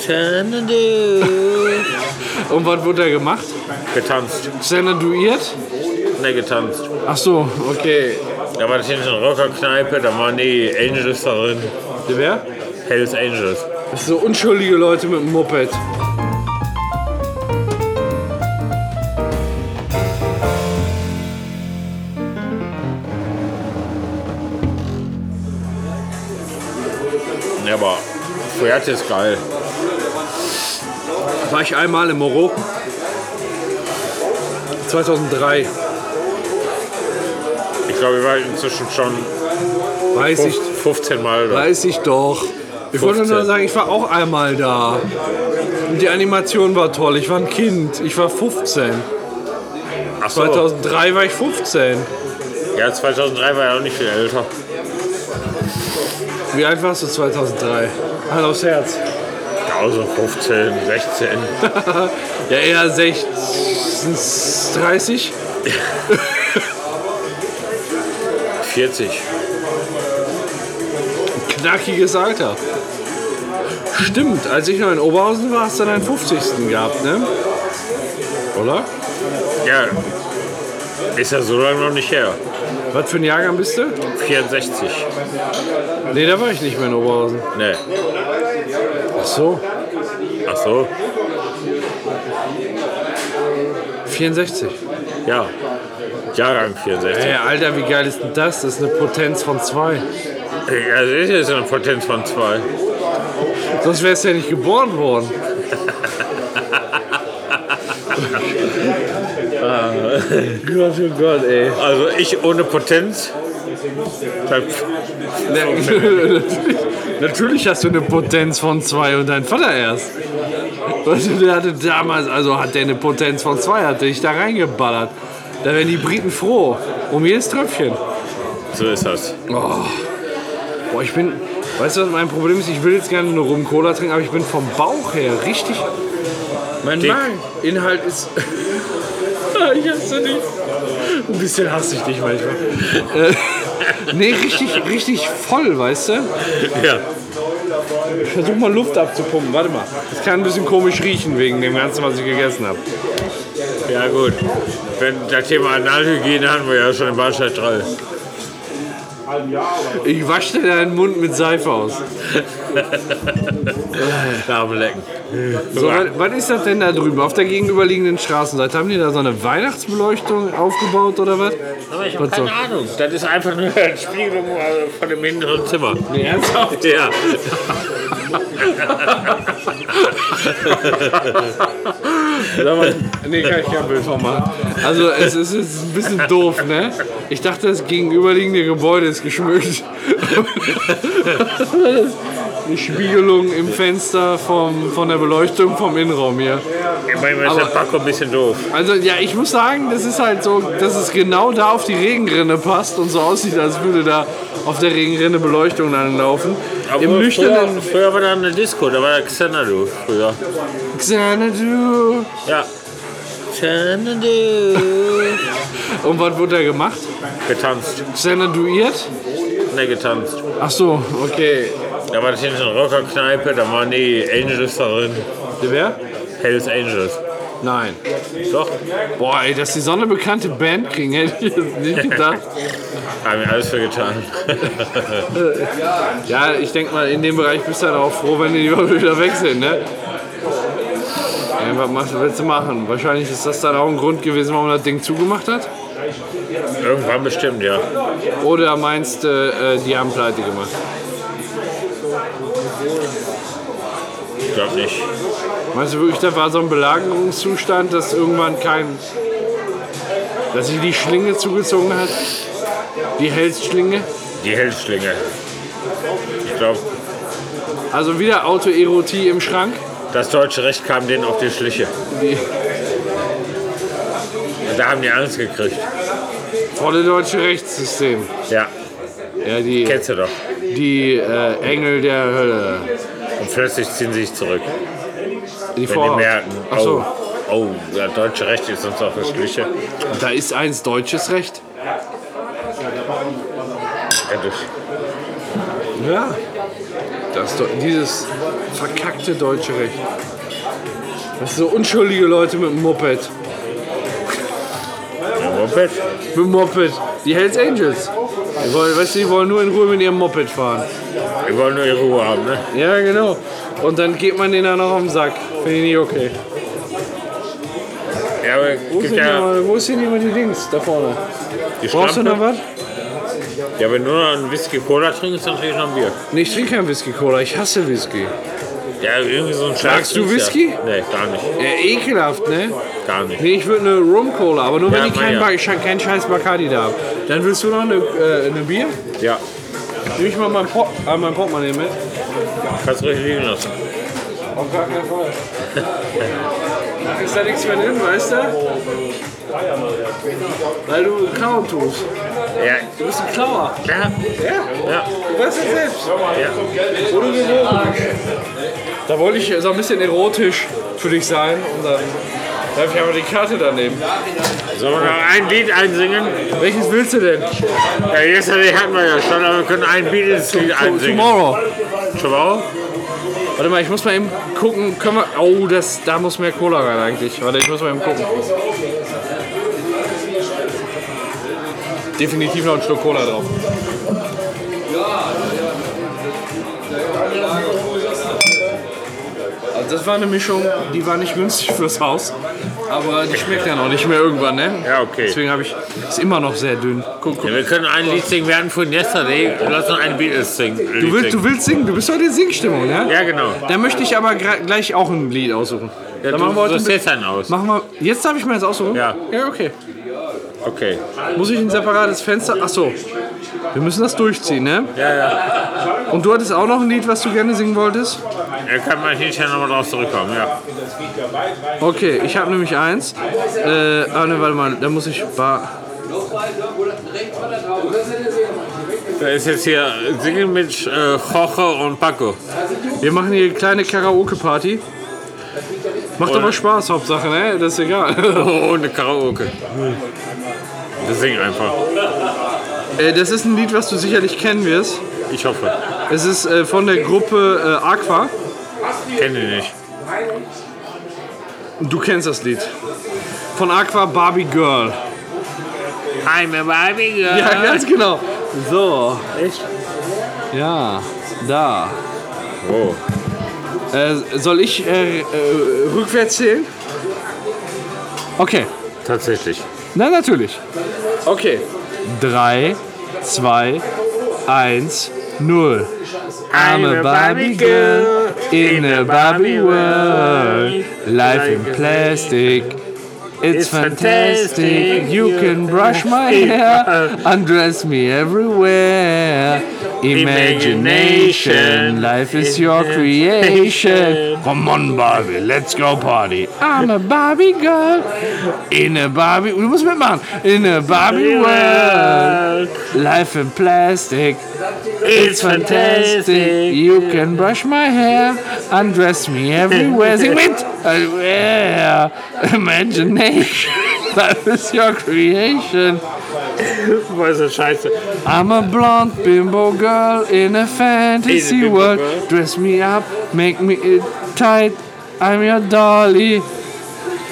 Xanadu. Und was wurde da gemacht? Getanzt. Xanaduiert? Ne, getanzt. Ach so, okay. Da war das hier eine Rockerkneipe, da waren die Angels da drin. Wer? Hells Angels. Das sind so unschuldige Leute mit dem Moped. Ja, aber Pferd ist geil. War ich einmal in Marokko. 2003. Ich glaube, wir waren inzwischen schon Weiß ich, 15 Mal da. weiß ich doch. Ich wollte 15. nur sagen, ich war auch einmal da. Und die Animation war toll. Ich war ein Kind. Ich war 15. Ach so. 2003 war ich 15. Ja, 2003 war er auch nicht viel älter. Wie alt warst du 2003? Hand aufs Herz. Also 15, 16. Ja, eher 16, 30. 40. Knackiges Alter. Stimmt, als ich noch in Oberhausen war, hast du deinen 50. gehabt, ne? Oder? Ja. Ist ja so lange noch nicht her. Was für ein Jahrgang bist du? 64. Nee, da war ich nicht mehr in Oberhausen. Ne. Ach so, so. 64. Ja. Jahrgang 64. Ey, Alter, wie geil ist denn das? Das ist eine Potenz von 2. Ja, das ist eine Potenz von 2. Sonst wärst du ja nicht geboren worden. Gott, oh Gott, ey. Also ich ohne Potenz. natürlich, hast du eine Potenz von 2 und dein Vater erst. Weißt du, der hatte damals, also hat der eine Potenz von 2, hat dich da reingeballert. Da wären die Briten froh. Um jedes Tröpfchen. So ist das. Boah, ich bin. Weißt du, was mein Problem ist? Ich will jetzt gerne eine Rum-Cola trinken, aber ich bin vom Bauch her richtig. Mein Dick. Mageninhalt ist. Ah, ich hasse dich. Ein bisschen hasse ich dich manchmal. Äh, nee, richtig, richtig voll, weißt du? Ja. Ich versuch mal Luft abzupumpen. Warte mal. Das kann ein bisschen komisch riechen wegen dem Ganzen, was ich gegessen habe. Ja gut. Wenn das Thema Analhygiene hatten wir ja schon im Bahnsteig 3. Ich wasche dir deinen Mund mit Seife aus. Darm lecken. So, was, was ist das denn da drüben? Auf der gegenüberliegenden Straßenseite haben die da so eine Weihnachtsbeleuchtung aufgebaut oder was? Aber ich habe keine Ahnung. Das ist einfach nur eine Spiegelung äh, von dem hinteren Zimmer. Nee, ernsthaft? Ja. Mal, nee, kann ich kein Bild von machen. Also es ist jetzt ein bisschen doof, ne? Ich dachte, das gegenüberliegende Gebäude ist geschmückt. Eine Spiegelung im Fenster vom, von der Beleuchtung vom Innenraum hier. Manchmal ist der Paco ein bisschen doof. Also ja, ich muss sagen, das ist halt so, dass es genau da auf die Regenrinne passt und so aussieht, als würde da auf der Regenrinne Beleuchtung anlaufen. Im Obwohl, früher, nüchternen früher war da eine Disco, da war der Xanadu früher. Xanadu. Ja. Xanadu. Und was wurde da gemacht? Getanzt. Xanaduiert? Ne, getanzt. Ach so, okay. Da war das hier eine Rockerkneipe, da waren die Angels da drin. Wer? Hells Angels. Nein. Doch, Boah, ey, dass die so eine bekannte Band kriegen, hätte ich jetzt nicht gedacht. haben wir alles für getan. Ja, ich denke mal, in dem Bereich bist du dann auch froh, wenn die überhaupt wieder weg sind, ne? Ja, was machst, willst du machen? Wahrscheinlich ist das dann auch ein Grund gewesen, warum das Ding zugemacht hat. Irgendwann bestimmt, ja. Oder meinst du, äh, die haben pleite gemacht? Ich glaube nicht. Meinst du wirklich, da war so ein Belagerungszustand, dass irgendwann kein. dass sich die Schlinge zugezogen hat? Die Helsschlinge? Die Hellschlinge. Ich glaube, Also wieder Autoerotie im Schrank? das deutsche Recht kam denen auf die Schliche. Die Und da haben die Angst gekriegt. volle deutsche Rechtssystem. Ja, Ja, die, kennst du doch. die äh, Engel der Hölle. Und plötzlich ziehen sie sich zurück. Die Wenn die merken, Ach so, oh, oh, das deutsche Recht ist uns auf die Schliche. da ist eins deutsches Recht. Ja, das- Ja. Das, dieses verkackte deutsche Recht. Das sind so unschuldige Leute mit dem Moped. Moped? Mit dem Moped. Die Hells Angels. Die wollen, weißt du, die wollen nur in Ruhe mit ihrem Moped fahren. Die wollen nur ihre Ruhe haben, ne? Ja, genau. Und dann geht man denen dann noch auf den Sack. Finde ich nicht okay. Ja, aber Wo gibt sind, ja ja, wo sind immer die Dings? Da vorne. die Brauchst du noch was? Ja, wenn du noch einen Whisky Cola trinkst, dann trinke ich noch ein Bier. Nee, ich trinke kein Whisky Cola. Ich hasse Whisky. Ja, irgendwie so ein Scheiß. Magst du trinkst Whisky? Ja. Nee, gar nicht. Ja, ekelhaft, ne? Gar nicht. Nee, ich würde eine Rum Cola, aber nur wenn Ja, ich keinen, ja. Ba- ich keinen scheiß Bacardi da habe. Dann willst du noch eine, äh, eine Bier? Ja, Nimm ich mal mein, Port äh, mein Portemonnaie mit. kannst du richtig liegen lassen. Auf gar keinen Fall. Ist da nichts mehr drin, weißt du? Weil du klauen tust. Ja, Du bist ein Klauer. ja, Ja, ja. du weißt es selbst. ja. Oder gewogen. Da wollte ich so ein bisschen erotisch für dich sein und dann darf ich aber die Karte daneben. Sollen wir noch ein Lied einsingen? Welches willst du denn? Ja, yesterday hatten wir ja schon, aber wir können ein Beatles-Lied einsingen. Tomorrow. Tomorrow? Warte mal, ich muss mal eben gucken. Können wir. Oh, das, da muss mehr Cola rein eigentlich. Warte, ich muss mal eben gucken. Definitiv noch ein Stück Cola drauf. Also das war eine Mischung, die war nicht günstig fürs Haus. Aber die schmeckt ja noch nicht mehr irgendwann, ne? Ja, okay. Deswegen habe ich. Ist immer noch sehr dünn. Guck, guck. Ja, wir können ein Lied singen. Wir hatten von Yesterday. Lass uns ein Beatles singen. Du willst, du willst singen, du bist heute in Singstimmung, ja? Ja, genau. Da möchte ich aber gleich auch ein Lied aussuchen. Ja, Dann machen wir heute suchst jetzt einen aus. Machen wir. Jetzt darf ich mir jetzt aussuchen? Ja. Ja, okay. Okay. Muss ich ein separates Fenster. Ach so. Wir müssen das durchziehen, ne? Ja, ja. Und du hattest auch noch ein Lied, was du gerne singen wolltest? Da kann man hinterher nochmal drauf zurückkommen, ja. Okay, ich habe nämlich eins. Äh, ah, ne, warte mal, da muss ich. Ba Da ist jetzt hier Singen mit äh, Jorge und Paco. wir machen hier eine kleine Karaoke-Party. Macht aber Spaß, Hauptsache, ne? Das ist egal. Oh, eine Karaoke. Wir singen einfach. äh, das ist ein Lied, was du sicherlich kennen wirst. Ich hoffe. Es ist äh, von der Gruppe äh, Aqua. Kenne ich nicht. Du kennst das Lied. Von Aqua Barbie Girl. I'm a Barbie girl. Ja, ganz genau. So, Echt? ja, da. Oh. Äh, soll ich äh, äh, rückwärts zählen? Okay. Tatsächlich. Na, natürlich. Okay. 3, 2, 1, 0. I'm a Barbie girl in a Barbie world. Life in plastic. It's fantastic. You can brush my hair, undress me everywhere. Imagination, life is your creation. Come on, Barbie, let's go party. I'm a Barbie girl in a Barbie. Du musst mitmachen. In a Barbie world, life in plastic. It's fantastic. You can brush my hair, undress me everywhere. Sing mit! Everywhere. Imagination. that is your creation. Was ist scheiße? I'm a blonde bimbo girl in a fantasy bimbo world. girl. Dress me up, make me it tight. I'm your dolly.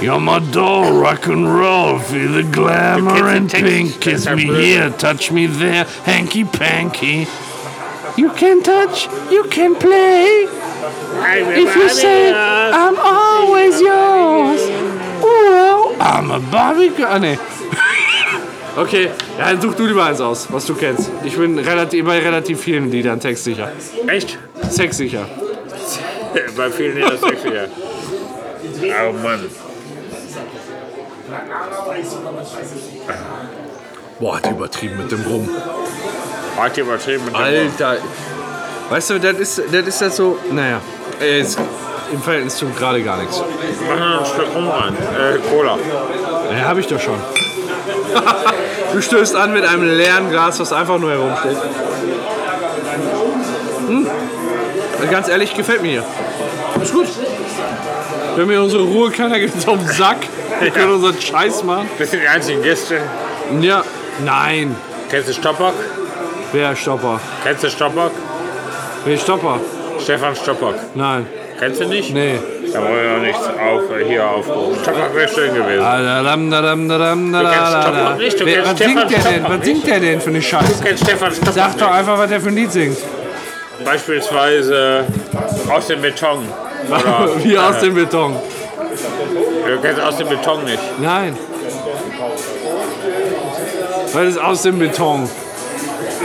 You're my doll, rock and roll. Feel the glamour and pink. Kiss me here, touch me there, hanky panky. You can touch, you can play. If you say I'm always yours. Well, I'm a Barbie girl. Ah, nee. Okay, ja, dann such du lieber eins aus, was du kennst. Ich bin relativ, bei relativ vielen Liedern textsicher. Echt? Sexsicher. Bei vielen sexy, ja. Oh Mann. Boah, hat die übertrieben mit dem Rum. Wort. Alter. Weißt du, das ist das, ist das so, naja, ist im Verhältnis zu gerade gar nichts. Mach noch ein Stück rum rein. Äh, Cola. Ja, hab ich doch schon. du stößt an mit einem leeren Glas, was einfach nur herumsteht. Hm. Ganz ehrlich, gefällt mir hier. Ist gut. Wenn mir unsere Ruhe keiner gibt auf den Sack, wir können unseren Scheiß machen. Das sind die einzigen Gäste. Ja, nein. Kennst du Stoppock? Wer ist Stopper? Kennst du Stoppock? Wer Stopper? Stefan Stoppock. Nein. Kennst du nicht? Nee. Da wollen wir noch nichts auf, hier aufrufen. Stoppock wäre schön gewesen. Dadam, kennst. Stoppock nicht, du Wer- kennst Was singt Stefan der denn? Stoppock Was singt der denn für eine Scheiße? Du kennst Stefan Stoppock Sag doch nicht. einfach, was der für ein Lied singt. Beispielsweise aus dem Beton. Oder, Wie aus dem Beton. du kennst aus dem Beton nicht. Nein. Was ist aus dem Beton?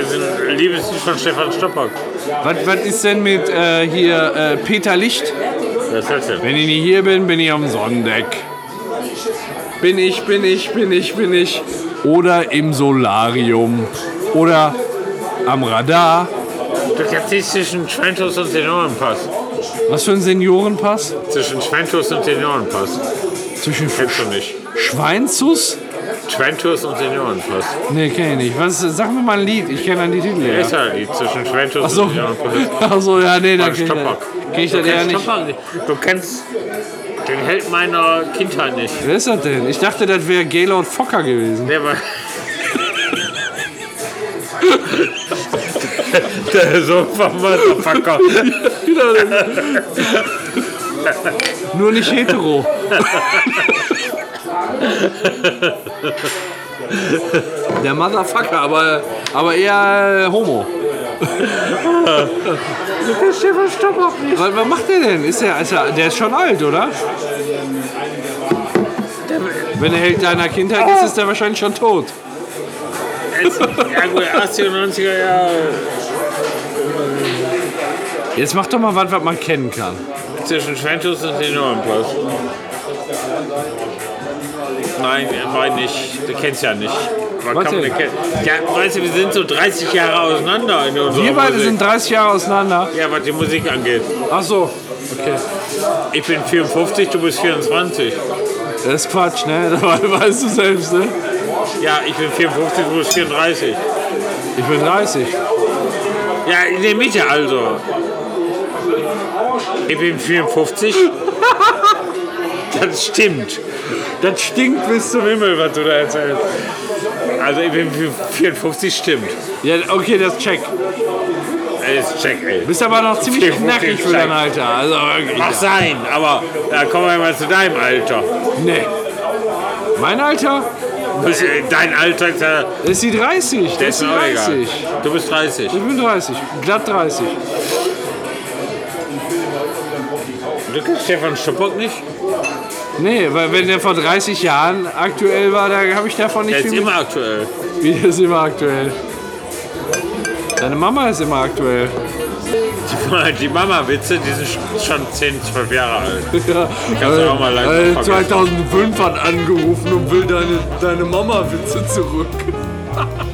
Das ist ein Liebeslied von Stefan Stoppock. Was, was ist denn mit äh, hier äh, Peter Licht? Was ist das denn? Wenn ich nicht hier bin, bin ich am Sonnendeck. Bin ich, bin ich, bin ich, bin ich. Oder im Solarium. Oder am Radar. Du kennst nicht zwischen Schwentus und Seniorenpass. Was für ein Seniorenpass? Zwischen Schwentus und Seniorenpass. Zwischen Kennst du nicht. Schweinzus? Schwentus und Seniorenpass. Nee, kenn ich nicht. Was, sag mir mal ein Lied. Ich kenne dann die Titel. Ja. Ja. Ist halt Lied zwischen Schwentus Achso, und Seniorenpass. Achso, ja, nee, da Von kenn ich kenn ich das eher kennst nicht. Du kennst den Held meiner Kindheit nicht. Wer ist das denn? Ich dachte, das wäre Gaylord Fokker gewesen. Der war. Der Sohn vom Motherfucker. Nur nicht hetero. Der Motherfucker, aber, aber eher äh, homo. Stefan Stoppock nicht. Was, was macht der denn? Ist der, ist er, der ist schon alt, oder? Wenn er Held deiner Kindheit ist, ist der wahrscheinlich schon tot. Ja gut, 80er und 90er Jahre. Jetzt mach doch mal was, was man kennen kann. Zwischen Schwentus und Seniorenpass. Nein, nein nicht. Du kennst ja nicht. Man Was kann man denn? nicht kennen. Ja, weißt du, wir sind so 30 Jahre auseinander in unserer Wir beide Musik. sind 30 Jahre auseinander. Ja, was die Musik angeht. Ach so. Okay. Ich bin 54, du bist 24. Das ist Quatsch, ne? Das weißt du selbst, ne? Ja, ich bin 54, du bist 34. Ich bin 30. Ja, in der Mitte also. Ich bin 54. Das stimmt. Das stinkt bis zum Himmel, was du da erzählst. Also ich bin 54, stimmt. Ja, okay, das check. Das ist check, ey. Bist aber noch ziemlich 54 knackig für dein Alter. Also wirklich. Mag Ja. sein, aber da kommen wir mal zu deinem Alter. Nee. Mein Alter? Äh, Dein Alter ist ja. Das ist die 30. Das ist die mir auch egal. 30. Du bist 30. Ich bin 30. Glatt 30. Du kennst Stefan Stoppock nicht? Nee, weil wenn der vor 30 Jahren aktuell war, da habe ich davon nicht Der ist viel immer aktuell. Wie der ist immer aktuell. Deine Mama ist immer aktuell. Die Mama-Witze, die sind schon 10, 12 Jahre alt. Ja, Kannst du auch mal leicht äh, vergessen. 2005 hat angerufen und will deine, deine Mama-Witze zurück.